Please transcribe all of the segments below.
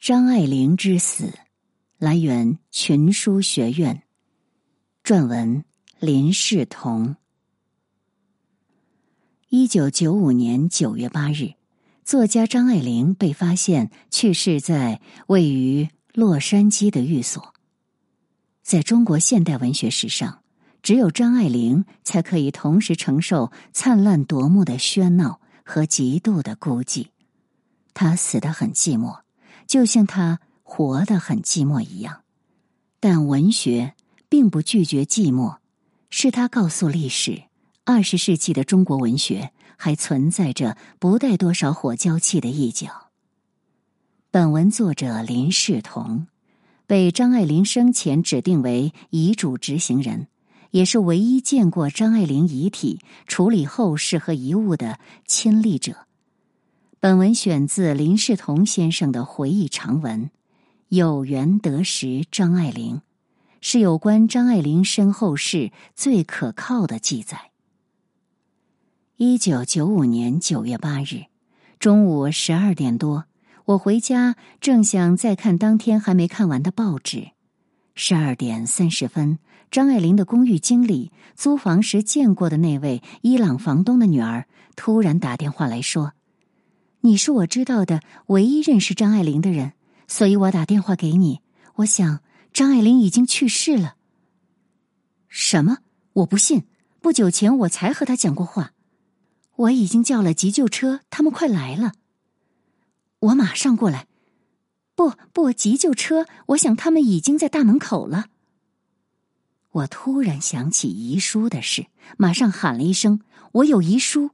张爱玲之死，来源群书学院，撰文林世同。一九九五年九月八日，作家张爱玲被发现去世在位于洛杉矶的寓所。在中国现代文学史上，只有张爱玲才可以同时承受灿烂夺目的喧闹和极度的孤寂。她死得很寂寞。就像他活得很寂寞一样，但文学并不拒绝寂寞，是他告诉历史：二十世纪的中国文学还存在着不带多少火娇气的一角。本文作者林世同，被张爱玲生前指定为遗嘱执行人，也是唯一见过张爱玲遗体、处理后事和遗物的亲历者。本文选自林世同先生的回忆长文《有缘得识张爱玲》，是有关张爱玲身后事最可靠的记载。一九九五年九月八日中午十二点多，我回家，正想再看当天还没看完的报纸。十二点三十分，张爱玲的公寓经理、租房时见过的那位伊朗房东的女儿突然打电话来说。你是我知道的唯一认识张爱玲的人，所以我打电话给你。我想张爱玲已经去世了。什么？我不信！不久前我才和她讲过话。我已经叫了急救车，他们快来了。我马上过来。不不，急救车！我想他们已经在大门口了。我突然想起遗书的事，马上喊了一声：“我有遗书。”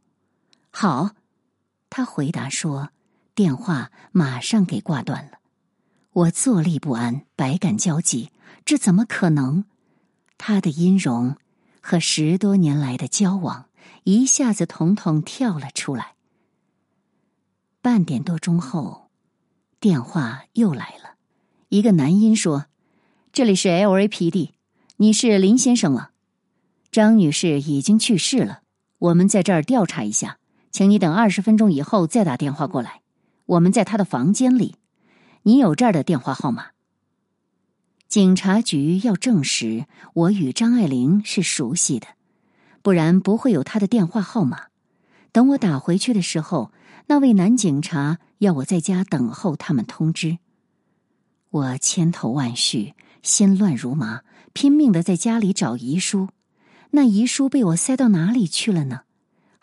好。他回答说：“电话马上给挂断了。”我坐立不安，百感交集。这怎么可能？他的音容和十多年来的交往一下子统统跳了出来。半点多钟后，电话又来了，一个男音说：“这里是 LAPD，你是林先生吗？张女士已经去世了，我们在这儿调查一下。”请你等二十分钟以后再打电话过来，我们在他的房间里。你有这儿的电话号码？警察局要证实我与张爱玲是熟悉的，不然不会有他的电话号码。等我打回去的时候，那位男警察要我在家等候他们通知。我千头万绪，心乱如麻，拼命的在家里找遗书。那遗书被我塞到哪里去了呢？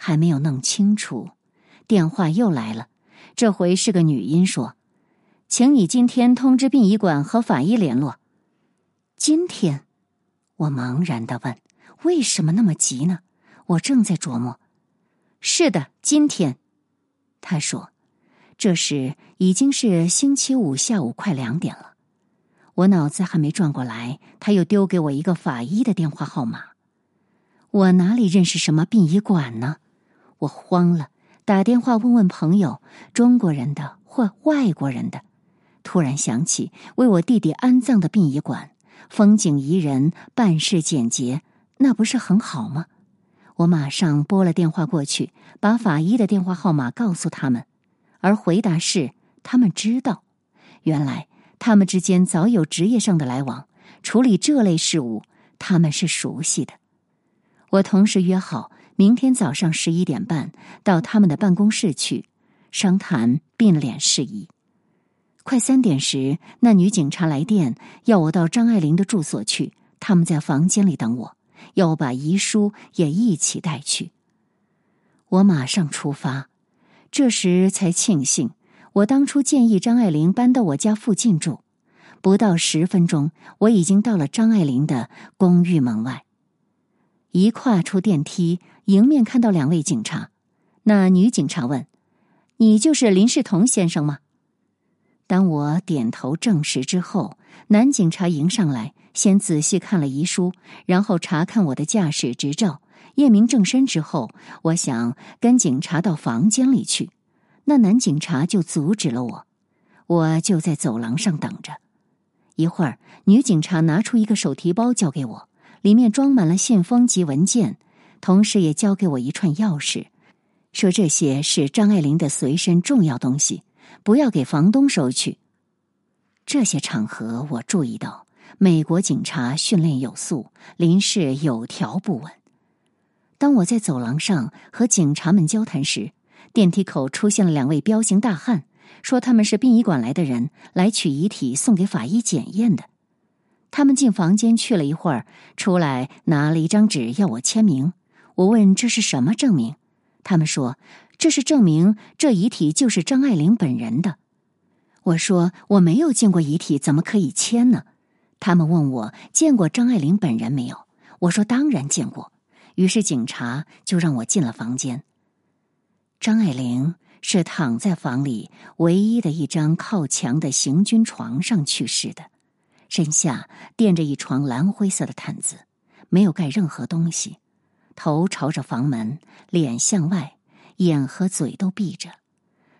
还没有弄清楚，电话又来了。这回是个女音说：“请你今天通知殡仪馆和法医联络。”今天，我茫然的问：“为什么那么急呢？”我正在琢磨。是的，今天，他说：“这时已经是星期五下午快两点了。”我脑子还没转过来，他又丢给我一个法医的电话号码。我哪里认识什么殡仪馆呢？我慌了，打电话问问朋友，中国人的或外国人的。突然想起为我弟弟安葬的殡仪馆，风景宜人，办事简洁，那不是很好吗？我马上拨了电话过去，把法医的电话号码告诉他们，而回答是他们知道。原来他们之间早有职业上的来往，处理这类事务他们是熟悉的。我同时约好。明天早上十一点半到他们的办公室去商谈并脸事宜。快三点时，那女警察来电，要我到张爱玲的住所去。他们在房间里等我，要我把遗书也一起带去。我马上出发。这时才庆幸，我当初建议张爱玲搬到我家附近住。不到十分钟，我已经到了张爱玲的公寓门外。一跨出电梯。迎面看到两位警察，那女警察问：“你就是林世同先生吗？”当我点头证实之后，男警察迎上来，先仔细看了遗书，然后查看我的驾驶执照，验明正身之后，我想跟警察到房间里去，那男警察就阻止了我。我就在走廊上等着。一会儿，女警察拿出一个手提包交给我，里面装满了信封及文件。同时也交给我一串钥匙，说这些是张爱玲的随身重要东西，不要给房东收去。这些场合，我注意到美国警察训练有素，临事有条不紊。当我在走廊上和警察们交谈时，电梯口出现了两位彪形大汉，说他们是殡仪馆来的人，来取遗体送给法医检验的。他们进房间去了一会儿，出来拿了一张纸要我签名。我问这是什么证明，他们说这是证明这遗体就是张爱玲本人的。我说我没有见过遗体，怎么可以签呢？他们问我见过张爱玲本人没有？我说当然见过。于是警察就让我进了房间。张爱玲是躺在房里唯一的一张靠墙的行军床上去世的，身下垫着一床蓝灰色的毯子，没有盖任何东西，头朝着房门，脸向外，眼和嘴都闭着，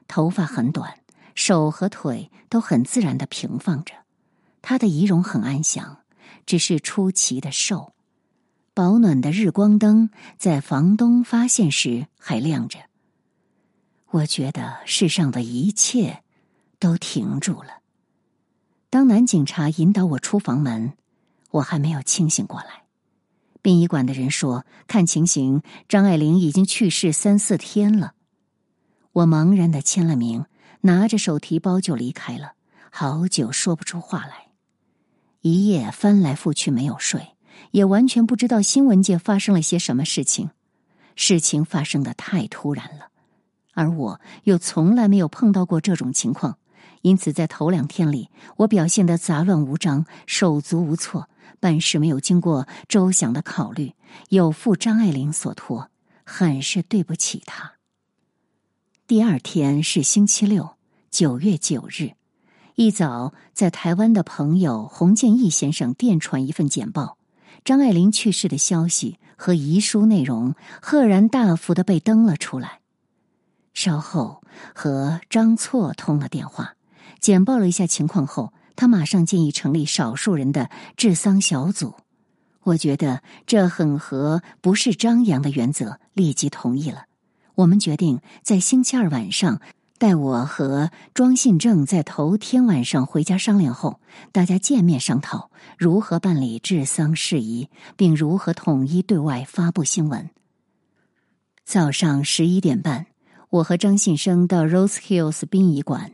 头发很短。手和腿都很自然的平放着，他的仪容很安详，只是出奇的瘦。保暖的日光灯在房东发现时还亮着。我觉得世上的一切都停住了。当男警察引导我出房门，我还没有清醒过来。殡仪馆的人说，看情形，张爱玲已经去世三四天了。我茫然的签了名。拿着手提包就离开了，好久说不出话来，一夜翻来覆去没有睡，也完全不知道新闻界发生了些什么事情。事情发生的太突然了，而我又从来没有碰到过这种情况，因此在头两天里，我表现的杂乱无章、手足无措，办事没有经过周详的考虑，有负张爱玲所托，很是对不起她。第二天是星期六，九月九日，一早在台湾的朋友洪建义先生电传一份简报，张爱玲去世的消息和遗书内容赫然大幅的被登了出来。稍后和张错通了电话，简报了一下情况后，他马上建议成立少数人的治丧小组。我觉得这很合不是张扬的原则，立即同意了。我们决定在星期二晚上，待我和庄信正在头天晚上回家商量后，大家见面商讨如何办理治丧事宜，并如何统一对外发布新闻。早上十一点半，我和张信生到 Rose Hills 殡仪馆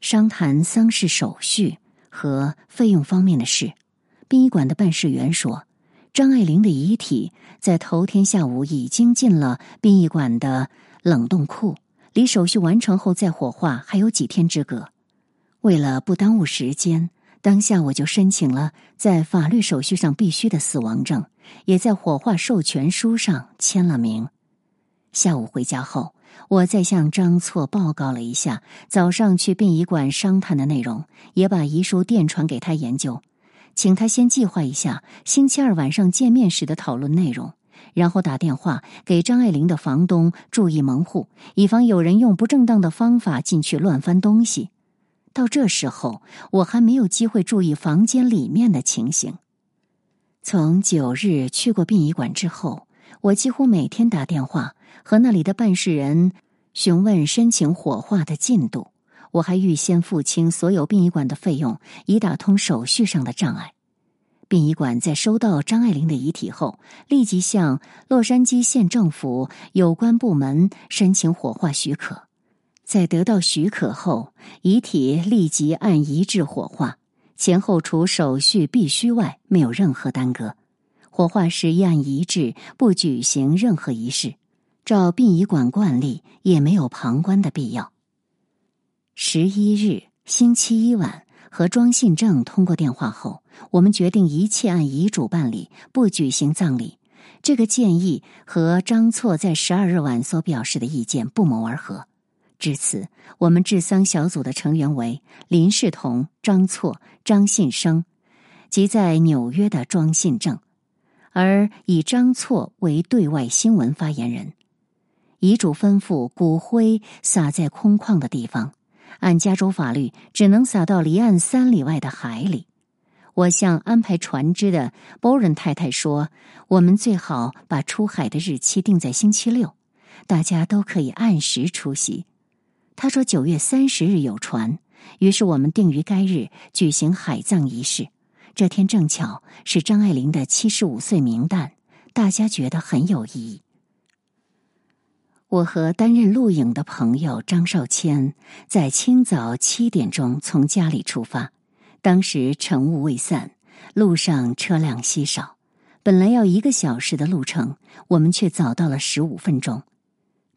商谈丧事手续和费用方面的事。殡仪馆的办事员说。张爱玲的遗体在头天下午已经进了殡仪馆的冷冻库，离手续完成后再火化还有几天之隔。为了不耽误时间，当下我就申请了在法律手续上必须的死亡证，也在火化授权书上签了名。下午回家后，我再向张错报告了一下早上去殡仪馆商谈的内容，也把遗书电传给他研究。请他先计划一下星期二晚上见面时的讨论内容，然后打电话给张爱玲的房东，注意门户，以防有人用不正当的方法进去乱翻东西。到这时候，我还没有机会注意房间里面的情形。从九日去过殡仪馆之后，我几乎每天打电话和那里的办事人询问申请火化的进度。我还预先付清所有殡仪馆的费用，以打通手续上的障碍。殡仪馆在收到张爱玲的遗体后，立即向洛杉矶县政府有关部门申请火化许可。在得到许可后，遗体立即按遗志火化，前后除手续必须外，没有任何耽搁。火化时一按遗制，不举行任何仪式，照殡仪馆惯例，也没有旁观的必要。十一日星期一晚，和庄信正通过电话后，我们决定一切按遗嘱办理，不举行葬礼。这个建议和张错在十二日晚所表示的意见不谋而合。至此，我们治丧小组的成员为林世同、张错、张信生，及在纽约的庄信正，而以张错为对外新闻发言人。遗嘱吩咐骨灰撒在空旷的地方。按加州法律，只能撒到离岸三里外的海里。我向安排船只的 b o r n 太太说：“我们最好把出海的日期定在星期六，大家都可以按时出席。”他说：“九月三十日有船，于是我们定于该日举行海葬仪式。这天正巧是张爱玲的七十五岁冥诞，大家觉得很有意义。我和担任录影的朋友张少谦在清早七点钟从家里出发，当时晨雾未散，路上车辆稀少。本来要一个小时的路程，我们却早到了十五分钟。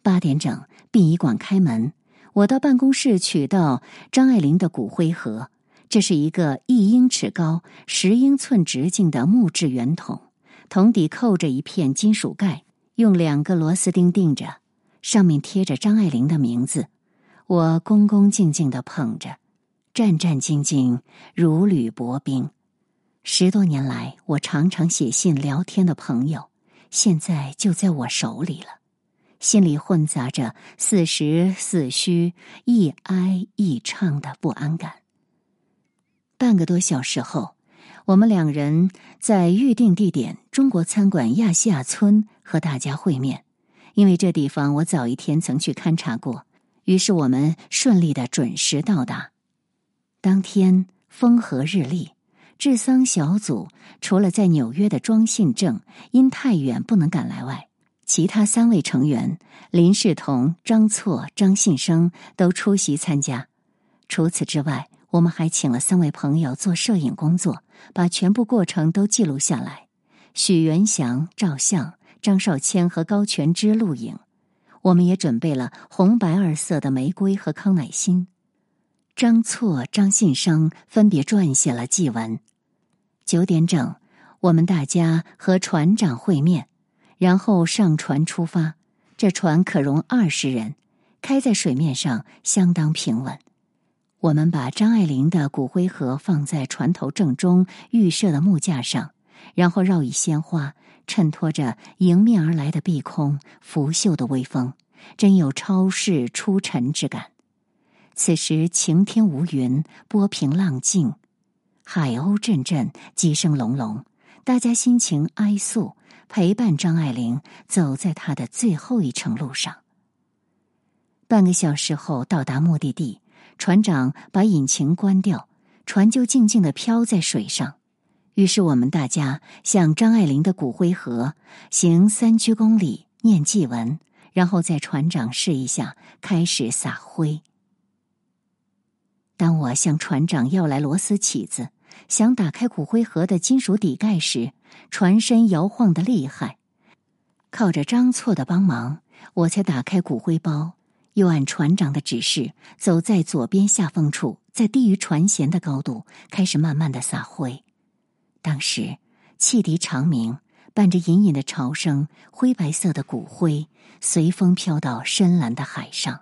八点整，殡仪馆开门，我到办公室取到张爱玲的骨灰盒。这是一个一英尺高、十英寸直径的木质圆筒，桶底扣着一片金属盖，用两个螺丝钉钉着。上面贴着张爱玲的名字，我恭恭敬敬的捧着，战战兢兢，如履薄冰。十多年来，我常常写信聊天的朋友，现在就在我手里了，心里混杂着似实似虚、亦哀亦怅的不安感。半个多小时后，我们两人在预定地点——中国餐馆亚细亚村和大家会面。因为这地方我早一天曾去勘察过，于是我们顺利的准时到达。当天风和日丽，治丧小组除了在纽约的庄信正因太远不能赶来外，其他三位成员林世同、张错、张信生都出席参加。除此之外，我们还请了三位朋友做摄影工作，把全部过程都记录下来。许元祥照相。张少谦和高全之录影，我们也准备了红白二色的玫瑰和康乃馨。张错、张信生分别撰写了祭文。九点整，我们大家和船长会面，然后上船出发。这船可容二十人，开在水面上，相当平稳。我们把张爱玲的骨灰盒放在船头正中预设的木架上，然后绕以鲜花。衬托着迎面而来的碧空，拂袖的微风，真有超世出尘之感。此时晴天无云，波平浪静，海鸥阵阵，鸡声隆隆，大家心情哀肃，陪伴张爱玲走在她的最后一程路上。半个小时后到达目的地，船长把引擎关掉，船就静静的飘在水上。于是我们大家向张爱玲的骨灰盒行三鞠躬礼，念祭文，然后在船长示意下开始撒灰。当我向船长要来螺丝起子，想打开骨灰盒的金属底盖时，船身摇晃的厉害。靠着张错的帮忙，我才打开骨灰包，又按船长的指示，走在左边下风处，在低于船舷的高度，开始慢慢的撒灰。当时，汽笛长鸣，伴着隐隐的潮声，灰白色的骨灰随风飘到深蓝的海上。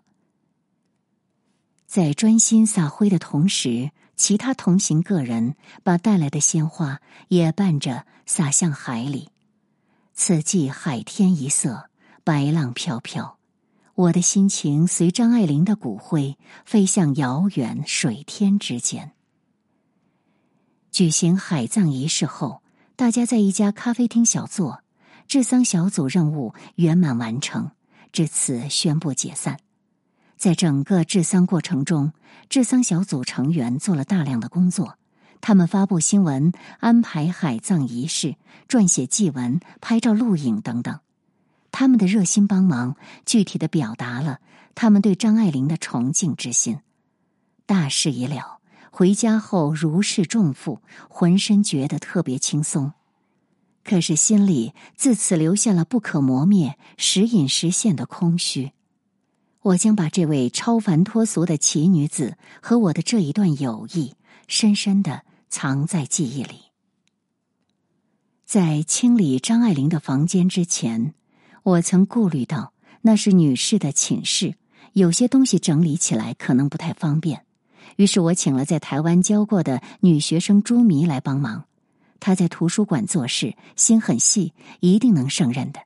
在专心撒灰的同时，其他同行个人把带来的鲜花也伴着撒向海里。此际海天一色，白浪飘飘，我的心情随张爱玲的骨灰飞向遥远水天之间。举行海葬仪式后，大家在一家咖啡厅小坐，治丧小组任务圆满完成，至此宣布解散。在整个治丧过程中，治丧小组成员做了大量的工作，他们发布新闻、安排海葬仪式、撰写祭文、拍照录影等等。他们的热心帮忙，具体的表达了他们对张爱玲的崇敬之心。大事已了。回家后如释重负，浑身觉得特别轻松，可是心里自此留下了不可磨灭、时隐时现的空虚。我将把这位超凡脱俗的奇女子和我的这一段友谊，深深的藏在记忆里。在清理张爱玲的房间之前，我曾顾虑到那是女士的寝室，有些东西整理起来可能不太方便。于是我请了在台湾教过的女学生朱迷来帮忙，她在图书馆做事，心很细，一定能胜任的。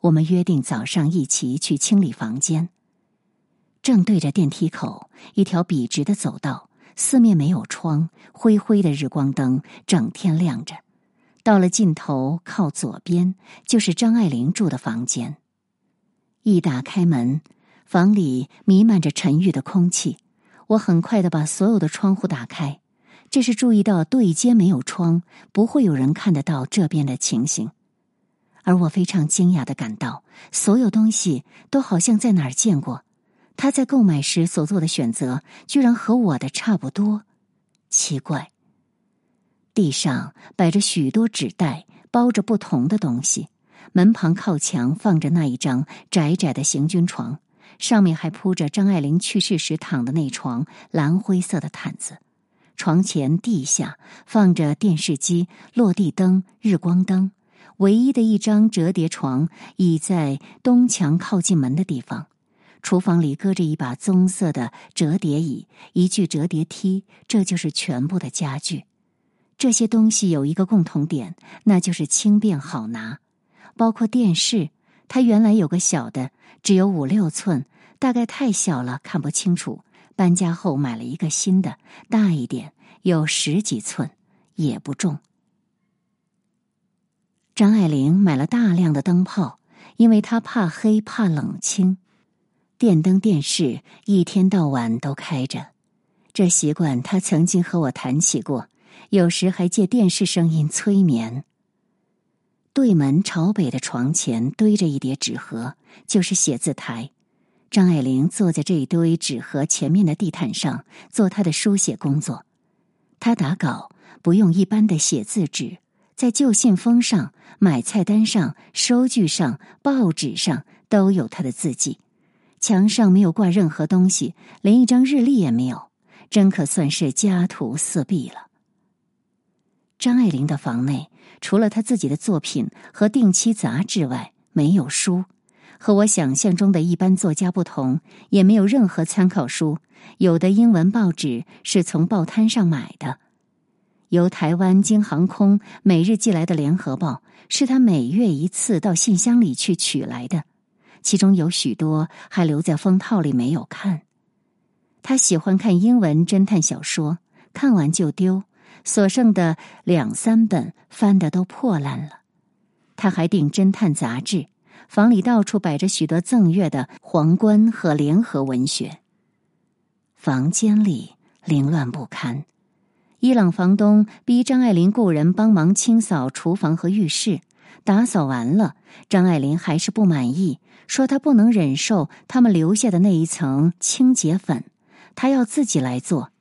我们约定早上一起去清理房间。正对着电梯口，一条笔直的走道，四面没有窗，灰灰的日光灯整天亮着。到了尽头，靠左边就是张爱玲住的房间。一打开门，房里弥漫着沉郁的空气。我很快的把所有的窗户打开，这是注意到对街没有窗，不会有人看得到这边的情形。而我非常惊讶的感到，所有东西都好像在哪儿见过。他在购买时所做的选择，居然和我的差不多。奇怪。地上摆着许多纸袋，包着不同的东西。门旁靠墙放着那一张窄窄的行军床，上面还铺着张爱玲去世时躺的那床蓝灰色的毯子。床前地下放着电视机、落地灯、日光灯。唯一的一张折叠床倚在东墙靠近门的地方。厨房里搁着一把棕色的折叠椅，一具折叠梯，这就是全部的家具。这些东西有一个共同点，那就是轻便好拿。包括电视，它原来有个小的，只有五六寸，大概太小了看不清楚。搬家后买了一个新的，大一点，有十几寸，也不重。张爱玲买了大量的灯泡，因为她怕黑怕冷清。电灯、电视一天到晚都开着，这习惯他曾经和我谈起过，有时还借电视声音催眠。对门朝北的床前堆着一叠纸盒，就是写字台。张爱玲坐在这一堆纸盒前面的地毯上做她的书写工作。她打稿不用一般的写字纸，在旧信封上、买菜单上、收据上、报纸上都有她的字迹。墙上没有挂任何东西，连一张日历也没有，真可算是家徒四壁了。张爱玲的房内除了她自己的作品和定期杂志外，没有书。和我想象中的一般作家不同，也没有任何参考书。有的英文报纸是从报摊上买的，由台湾经航空每日寄来的《联合报》，是他每月一次到信箱里去取来的。其中有许多还留在封套里没有看。他喜欢看英文侦探小说，看完就丢，所剩的两三本翻的都破烂了。他还订侦探杂志，房里到处摆着许多赠阅的《皇冠》和《联合文学》。房间里凌乱不堪，伊朗房东逼张爱玲雇人帮忙清扫厨房和浴室。打扫完了，张爱玲还是不满意，说她不能忍受他们留下的那一层清洁粉，她要自己来做。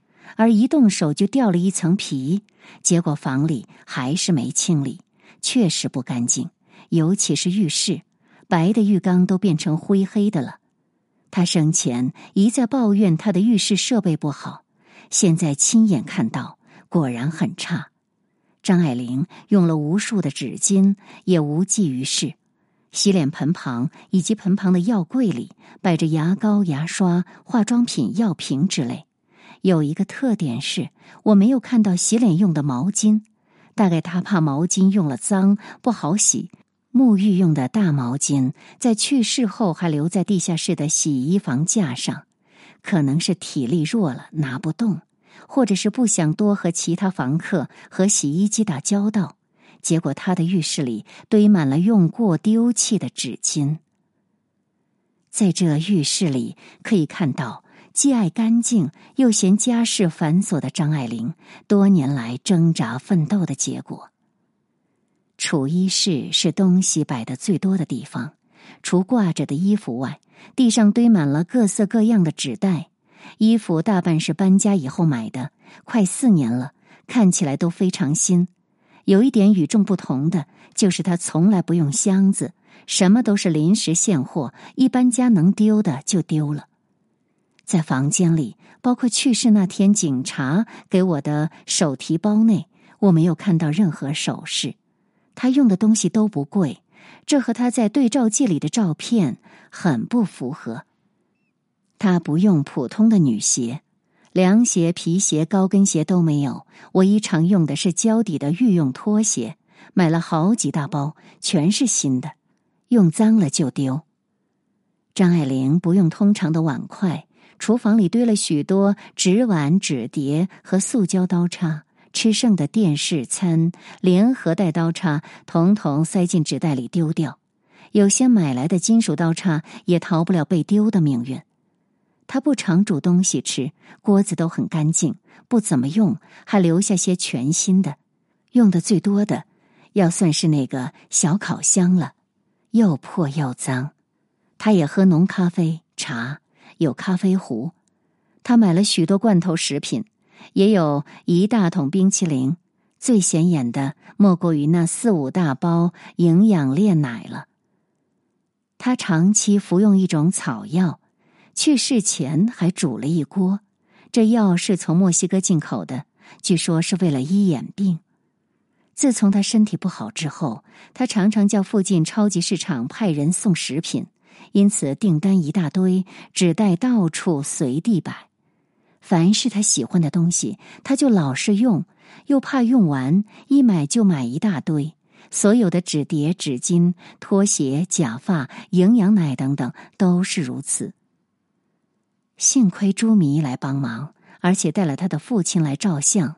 而一动手就掉了一层皮，结果房里还是没清理，确实不干净，尤其是浴室，白的浴缸都变成灰黑的了。他生前一再抱怨他的浴室设备不好，现在亲眼看到，果然很差。张爱玲用了无数的纸巾，也无济于事。洗脸盆旁以及盆旁的药柜里摆着牙膏、牙刷、化妆品、药瓶之类。有一个特点是，我没有看到洗脸用的毛巾。大概他怕毛巾用了脏不好洗。沐浴用的大毛巾在去世后还留在地下室的洗衣房架上，可能是体力弱了拿不动。或者是不想多和其他房客和洗衣机打交道，结果他的浴室里堆满了用过丢弃的纸巾。在这浴室里，可以看到既爱干净又嫌家事繁琐的张爱玲多年来挣扎奋斗的结果。储衣室是东西摆的最多的地方，除挂着的衣服外，地上堆满了各色各样的纸袋。衣服大半是搬家以后买的，快四年了，看起来都非常新。有一点与众不同的，就是他从来不用箱子，什么都是临时现货，一搬家能丢的就丢了。在房间里，包括去世那天警察给我的手提包内，我没有看到任何首饰。他用的东西都不贵，这和他在对照记里的照片很不符合。他不用普通的女鞋，凉鞋、皮鞋、高跟鞋都没有。唯一常用的是胶底的御用拖鞋，买了好几大包，全是新的，用脏了就丢。张爱玲不用通常的碗筷，厨房里堆了许多纸碗、纸碟和塑胶刀叉，吃剩的电视、餐联合带刀叉，统统塞进纸袋里丢掉。有些买来的金属刀叉也逃不了被丢的命运。他不常煮东西吃，锅子都很干净，不怎么用，还留下些全新的。用的最多的，要算是那个小烤箱了，又破又脏。他也喝浓咖啡、茶，有咖啡壶。他买了许多罐头食品，也有一大桶冰淇淋。最显眼的莫过于那四五大包营养炼奶了。他长期服用一种草药，去世前还煮了一锅。这药是从墨西哥进口的，据说是为了医眼病。自从他身体不好之后，他常常叫附近超级市场派人送食品，因此订单一大堆，纸袋到处随地摆。凡是他喜欢的东西，他就老是用。又怕用完，一买就买一大堆。所有的纸碟、纸巾、拖鞋、假发、营养奶等等，都是如此。幸亏朱迷来帮忙，而且带了他的父亲来照相。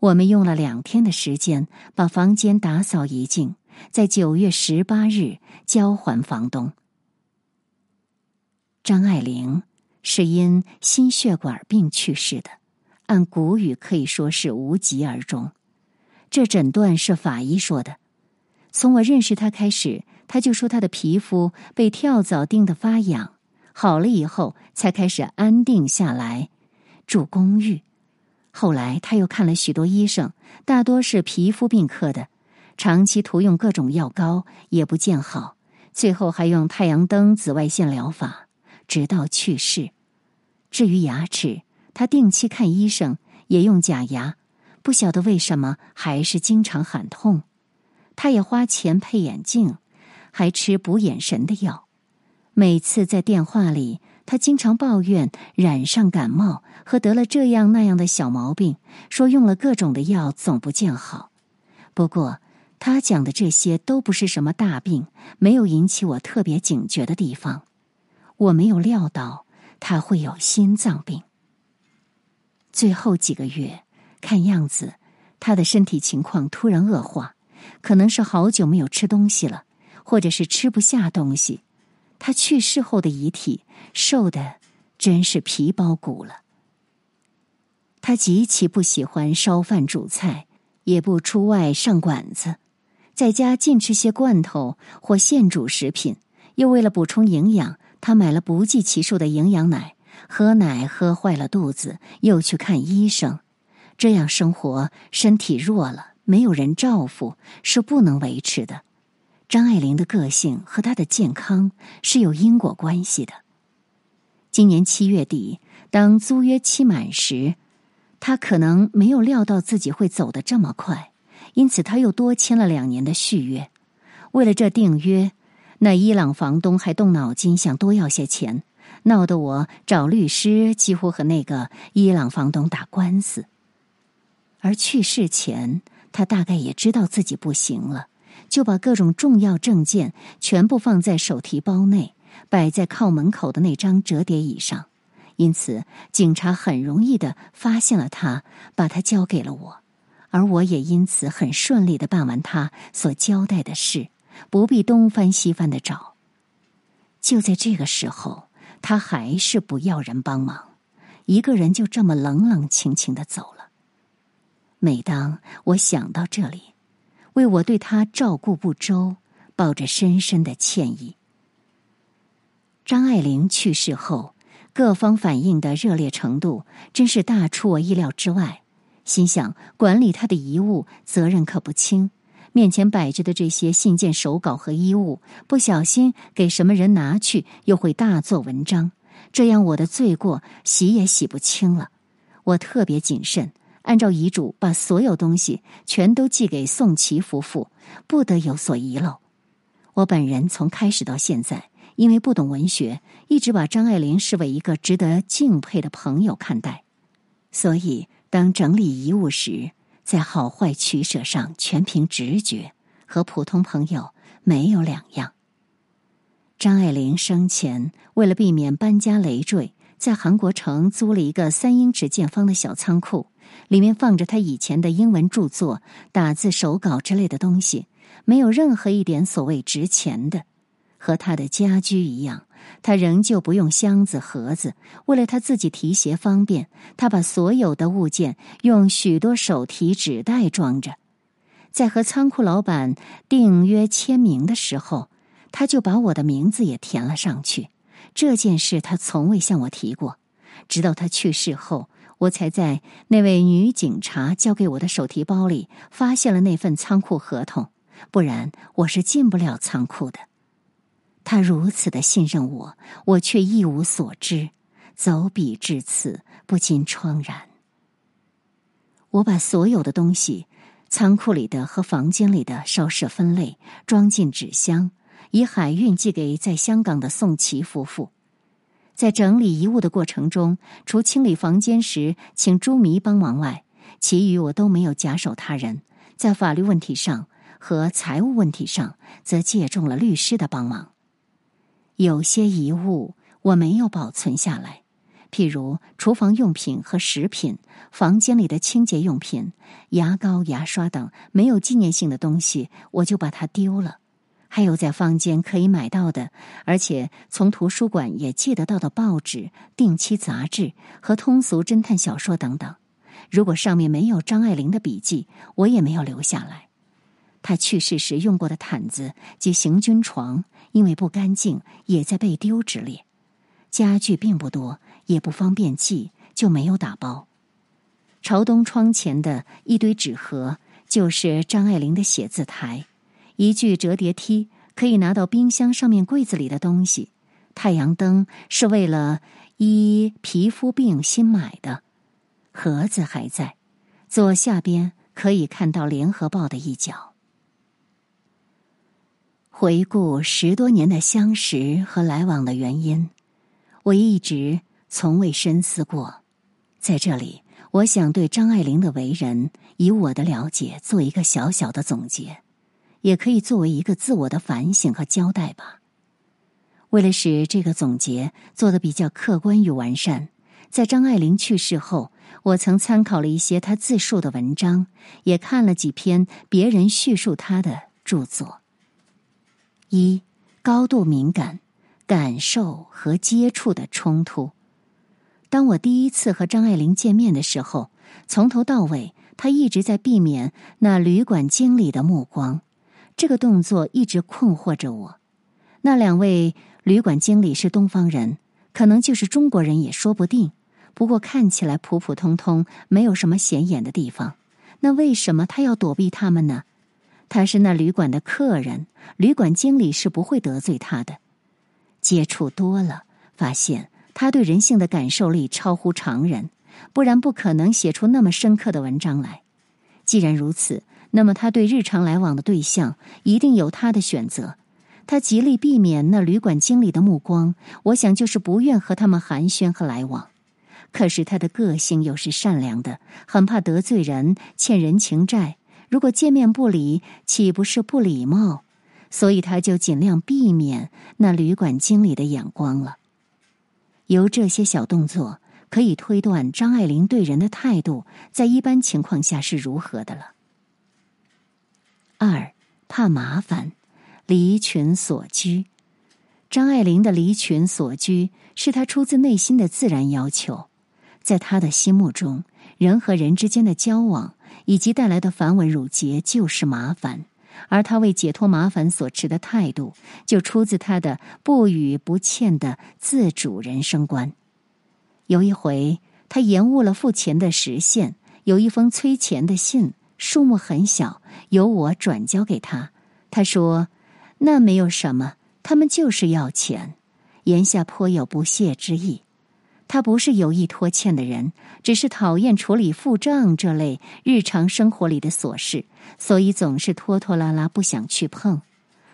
我们用了两天的时间，把房间打扫一净，在九月十八日交还房东。张爱玲是因心血管病去世的。按古语可以说是无疾而终，这诊断是法医说的。从我认识他开始，他就说他的皮肤被跳蚤叮得发痒，好了以后才开始安定下来，住公寓。后来他又看了许多医生，大多是皮肤病科的，长期涂用各种药膏也不见好，最后还用太阳灯、紫外线疗法，直到去世。至于牙齿。他定期看医生，也用假牙，不晓得为什么还是经常喊痛。他也花钱配眼镜，还吃补眼神的药。每次在电话里，他经常抱怨染上感冒和得了这样那样的小毛病，说用了各种的药总不见好。不过他讲的这些都不是什么大病，没有引起我特别警觉的地方。我没有料到他会有心脏病。最后几个月，看样子他的身体情况突然恶化，可能是好久没有吃东西了，或者是吃不下东西。他去世后的遗体瘦的真是皮包骨了。他极其不喜欢烧饭煮菜，也不出外上馆子，在家尽吃些罐头或现煮食品。又为了补充营养，他买了不计其数的营养奶。喝奶喝坏了肚子，又去看医生，这样生活，身体弱了，没有人照顾，是不能维持的。张爱玲的个性和她的健康是有因果关系的。今年七月底，当租约期满时，她可能没有料到自己会走得这么快，因此他又多签了两年的续约。为了这订约，那伊朗房东还动脑筋想多要些钱。闹得我找律师，几乎和那个伊朗房东打官司。而去世前，他大概也知道自己不行了，就把各种重要证件全部放在手提包内，摆在靠门口的那张折叠椅上。因此，警察很容易的发现了他，把他交给了我，而我也因此很顺利的办完他所交代的事，不必东翻西翻的找。就在这个时候。他还是不要人帮忙，一个人就这么冷冷清清的走了。每当我想到这里，为我对他照顾不周，抱着深深的歉意。张爱玲去世后，各方反应的热烈程度真是大出我意料之外。心想管理他的遗物，责任可不轻。面前摆着的这些信件、手稿和衣物，不小心给什么人拿去，又会大做文章。这样我的罪过洗也洗不清了。我特别谨慎，按照遗嘱把所有东西全都寄给宋琦夫妇，不得有所遗漏。我本人从开始到现在，因为不懂文学，一直把张爱玲视为一个值得敬佩的朋友看待，所以当整理遗物时。在好坏取舍上，全凭直觉，和普通朋友没有两样。张爱玲生前为了避免搬家累赘，在韩国城租了一个三英尺见方的小仓库，里面放着她以前的英文著作、打字手稿之类的东西，没有任何一点所谓值钱的。和她的家居一样，他仍旧不用箱子盒子。为了他自己提携方便，他把所有的物件用许多手提纸袋装着。在和仓库老板订约签名的时候，他就把我的名字也填了上去。这件事他从未向我提过，直到他去世后，我才在那位女警察交给我的手提包里发现了那份仓库合同。不然我是进不了仓库的。他如此的信任我，我却一无所知，走笔至此，不禁怆然。我把所有的东西，仓库里的和房间里的，稍事分类，装进纸箱，以海运寄给在香港的宋琦夫妇。在整理遗物的过程中，除清理房间时请朱迷帮忙外，其余我都没有假手他人。在法律问题上。和财务问题上，则借重了律师的帮忙。有些遗物我没有保存下来，譬如厨房用品和食品、房间里的清洁用品、牙膏、牙刷等没有纪念性的东西，我就把它丢了。还有在坊间可以买到的，而且从图书馆也借得到的报纸、定期杂志和通俗侦探小说等等。如果上面没有张爱玲的笔记，我也没有留下来。他去世时用过的毯子及行军床，因为不干净，也在被丢之列。家具并不多，也不方便寄，就没有打包。朝东窗前的一堆纸盒，就是张爱玲的写字台，一具折叠梯可以拿到冰箱上面柜子里的东西。太阳灯是为了医皮肤病新买的，盒子还在，左下边可以看到《联合报》的一角。回顾十多年的相识和来往的原因，我一直从未深思过。在这里，我想对张爱玲的为人，以我的了解做一个小小的总结，也可以作为一个自我的反省和交代吧。为了使这个总结做得比较客观与完善，在张爱玲去世后，我曾参考了一些她自述的文章，也看了几篇别人叙述她的著作。一高度敏感，感受和接触的冲突。当我第一次和张爱玲见面的时候，从头到尾，她一直在避免那旅馆经理的目光。这个动作一直困惑着我。那两位旅馆经理是东方人，可能就是中国人也说不定。不过看起来普普通通，没有什么显眼的地方。那为什么他要躲避他们呢？他是那旅馆的客人，旅馆经理是不会得罪他的。接触多了，发现他对人性的感受力超乎常人，不然不可能写出那么深刻的文章来。既然如此，那么他对日常来往的对象一定有他的选择。他极力避免那旅馆经理的目光，我想就是不愿和他们寒暄和来往。可是他的个性又是善良的，很怕得罪人，欠人情债。如果见面不理，岂不是不礼貌？所以他就尽量避免那旅馆经理的眼光了。由这些小动作可以推断张爱玲对人的态度，在一般情况下是如何的了。二怕麻烦，离群所居。张爱玲的离群所居是她出自内心的自然要求，在她的心目中，人和人之间的交往。以及带来的繁文缛节就是麻烦，而他为解脱麻烦所持的态度，就出自他的不语不欠的自主人生观。有一回，他延误了付钱的时限，有一封催钱的信，数目很小，由我转交给他。他说：“那没有什么，他们就是要钱。”言下颇有不屑之意。他不是有意拖欠的人，只是讨厌处理付账这类日常生活里的琐事，所以总是拖拖拉拉，不想去碰。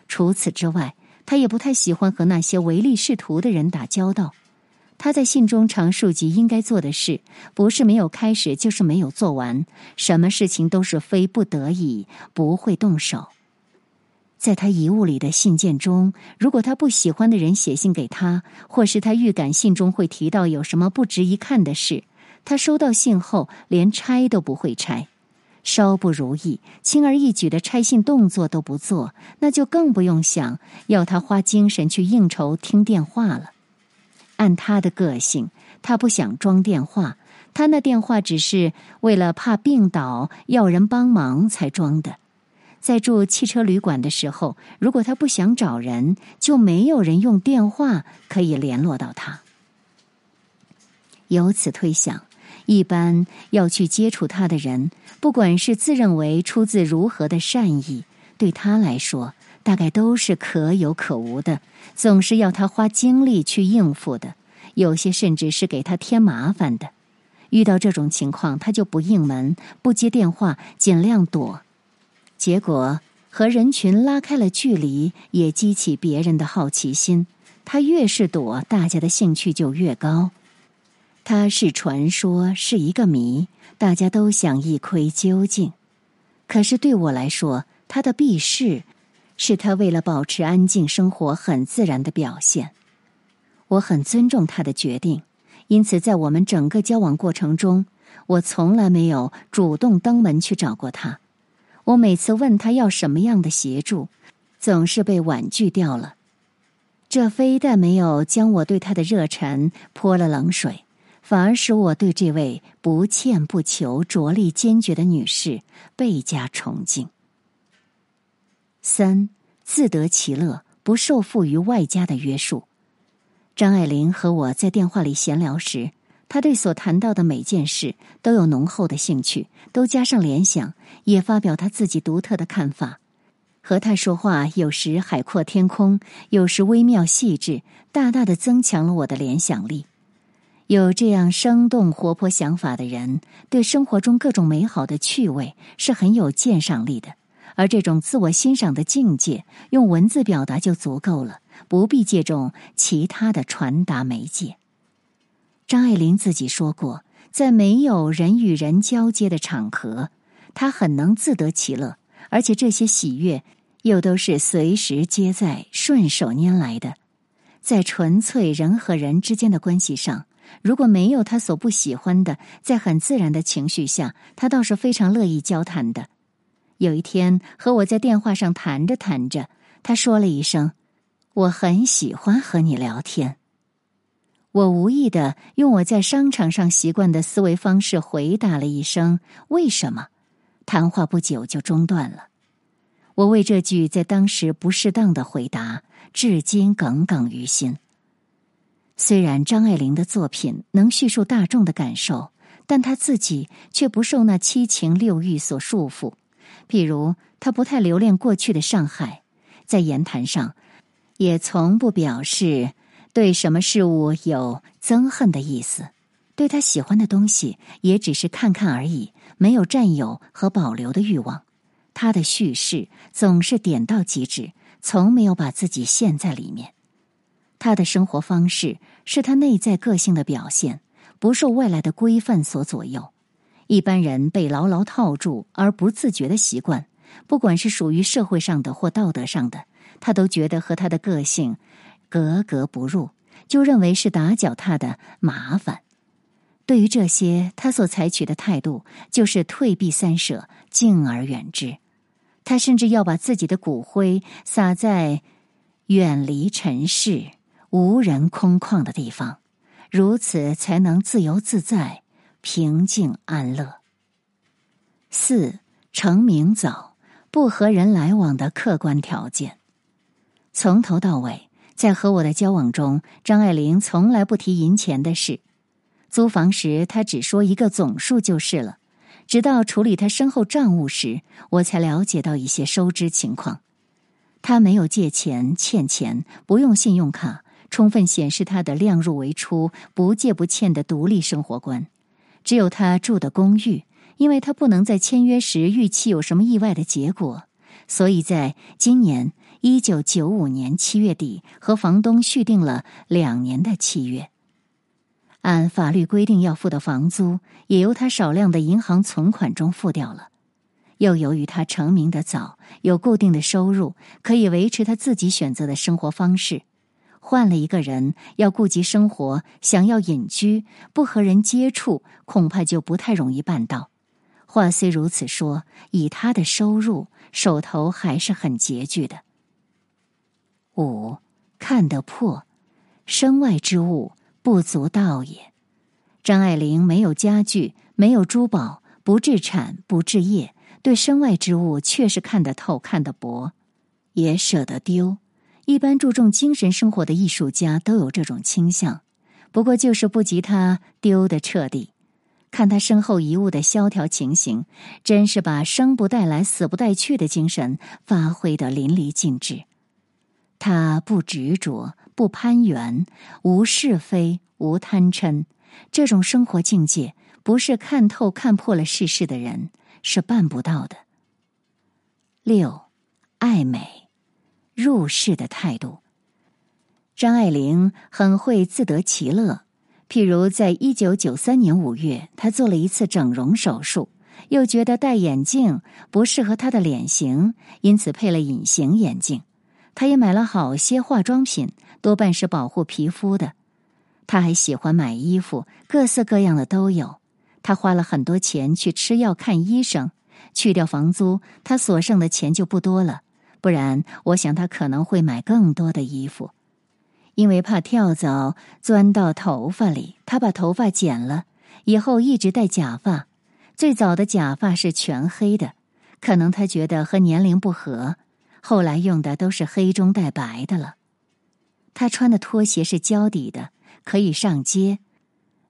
除此之外，他也不太喜欢和那些唯利是图的人打交道。他在信中常述及应该做的事，不是没有开始，就是没有做完。什么事情都是非不得已不会动手。在他遗物里的信件中，如果他不喜欢的人写信给他，或是他预感信中会提到有什么不值一看的事，他收到信后连拆都不会拆。稍不如意，轻而易举的拆信动作都不做，那就更不用想要他花精神去应酬、听电话了。按他的个性，他不想装电话，他那电话只是为了怕病倒要人帮忙才装的。在住汽车旅馆的时候，如果他不想找人，就没有人用电话可以联络到他。由此推想。一般要去接触他的人，不管是自认为出自如何的善意，对他来说，大概都是可有可无的，总是要他花精力去应付的。有些甚至是给他添麻烦的。遇到这种情况，他就不应门，不接电话，尽量躲。结果和人群拉开了距离，也激起别人的好奇心。他越是躲，大家的兴趣就越高。他是传说，是一个谜，大家都想一窥究竟。可是对我来说，他的避世，是他为了保持安静生活很自然的表现。我很尊重他的决定，因此在我们整个交往过程中，我从来没有主动登门去找过他。我每次问他要什么样的协助，总是被婉拒掉了。这非但没有将我对他的热忱泼了冷水。反而使我对这位不欠不求、着力坚决的女士倍加崇敬。三自得其乐，不受缚于外加的约束。张爱玲和我在电话里闲聊时，他对所谈到的每件事都有浓厚的兴趣，都加上联想，也发表他自己独特的看法。和他说话，有时海阔天空，有时微妙细致，大大的增强了我的联想力。有这样生动活泼想法的人，对生活中各种美好的趣味是很有鉴赏力的。而这种自我欣赏的境界，用文字表达就足够了，不必借助其他的传达媒介。张爱玲自己说过，在没有人与人交接的场合，她很能自得其乐，而且这些喜悦又都是随时皆在、顺手拈来的。在纯粹人和人之间的关系上。如果没有他所不喜欢的，在很自然的情绪下，他倒是非常乐意交谈的。有一天和我在电话上谈着谈着，他说了一声：“我很喜欢和你聊天。”我无意的用我在商场上习惯的思维方式回答了一声：“为什么？”谈话不久就中断了。我为这句在当时不适当的回答，至今耿耿于心。虽然张爱玲的作品能叙述大众的感受，但她自己却不受那七情六欲所束缚。譬如，她不太留恋过去的上海，在言谈上，也从不表示对什么事物有憎恨的意思。对他喜欢的东西，也只是看看而已，没有占有和保留的欲望。他的叙事总是点到即止，从没有把自己陷在里面。他的生活方式是他内在个性的表现，不受外来的规范所左右。一般人被牢牢套住而不自觉的习惯，不管是属于社会上的或道德上的，他都觉得和他的个性格格不入，就认为是打搅他的麻烦。对于这些，他所采取的态度就是退避三舍，敬而远之。他甚至要把自己的骨灰撒在远离尘世。无人空旷的地方，如此才能自由自在、平静安乐。四成名早，不和人来往的客观条件。从头到尾，在和我的交往中，张爱玲从来不提银钱的事。租房时，她只说一个总数就是了。直到处理她身后账务时，我才了解到一些收支情况。她没有借钱、欠钱，不用信用卡。充分显示他的量入为出、不借不欠的独立生活观。只有他住的公寓，因为他不能在签约时预期有什么意外的结果，所以在今年一九九五年七月底和房东续订了两年的契约。按法律规定要付的房租，也由他少量的银行存款中付掉了。又由于他成名的早，有固定的收入，可以维持他自己选择的生活方式。换了一个人，要顾及生活，想要隐居，不和人接触，恐怕就不太容易办到。话虽如此说，以他的收入，手头还是很拮据的。五看得破，身外之物不足道也。张爱玲没有家具，没有珠宝，不置产，不置业，对身外之物确实看得透，看得薄，也舍得丢。一般注重精神生活的艺术家都有这种倾向，不过就是不及他丢的彻底。看他身后遗物的萧条情形，真是把生不带来、死不带去的精神发挥的淋漓尽致。他不执着，不攀缘，无是非，无贪嗔。这种生活境界，不是看透、看破了世事的人是办不到的。六，爱美，入世的态度。张爱玲很会自得其乐。譬如，在一九九三年五月，她做了一次整容手术，又觉得戴眼镜不适合她的脸型，因此配了隐形眼镜。他也买了好些化妆品，多半是保护皮肤的。他还喜欢买衣服，各色各样的都有。他花了很多钱去吃药、看医生，去掉房租，他所剩的钱就不多了。不然，我想他可能会买更多的衣服。因为怕跳蚤钻到头发里，他把头发剪了，以后一直戴假发。最早的假发是全黑的，可能他觉得和年龄不合。后来用的都是黑中带白的了。他穿的拖鞋是胶底的，可以上街。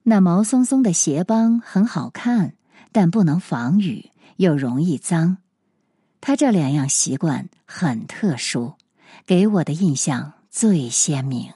那毛松松的鞋帮很好看，但不能防雨，又容易脏。他这两样习惯很特殊，给我的印象。最鲜明。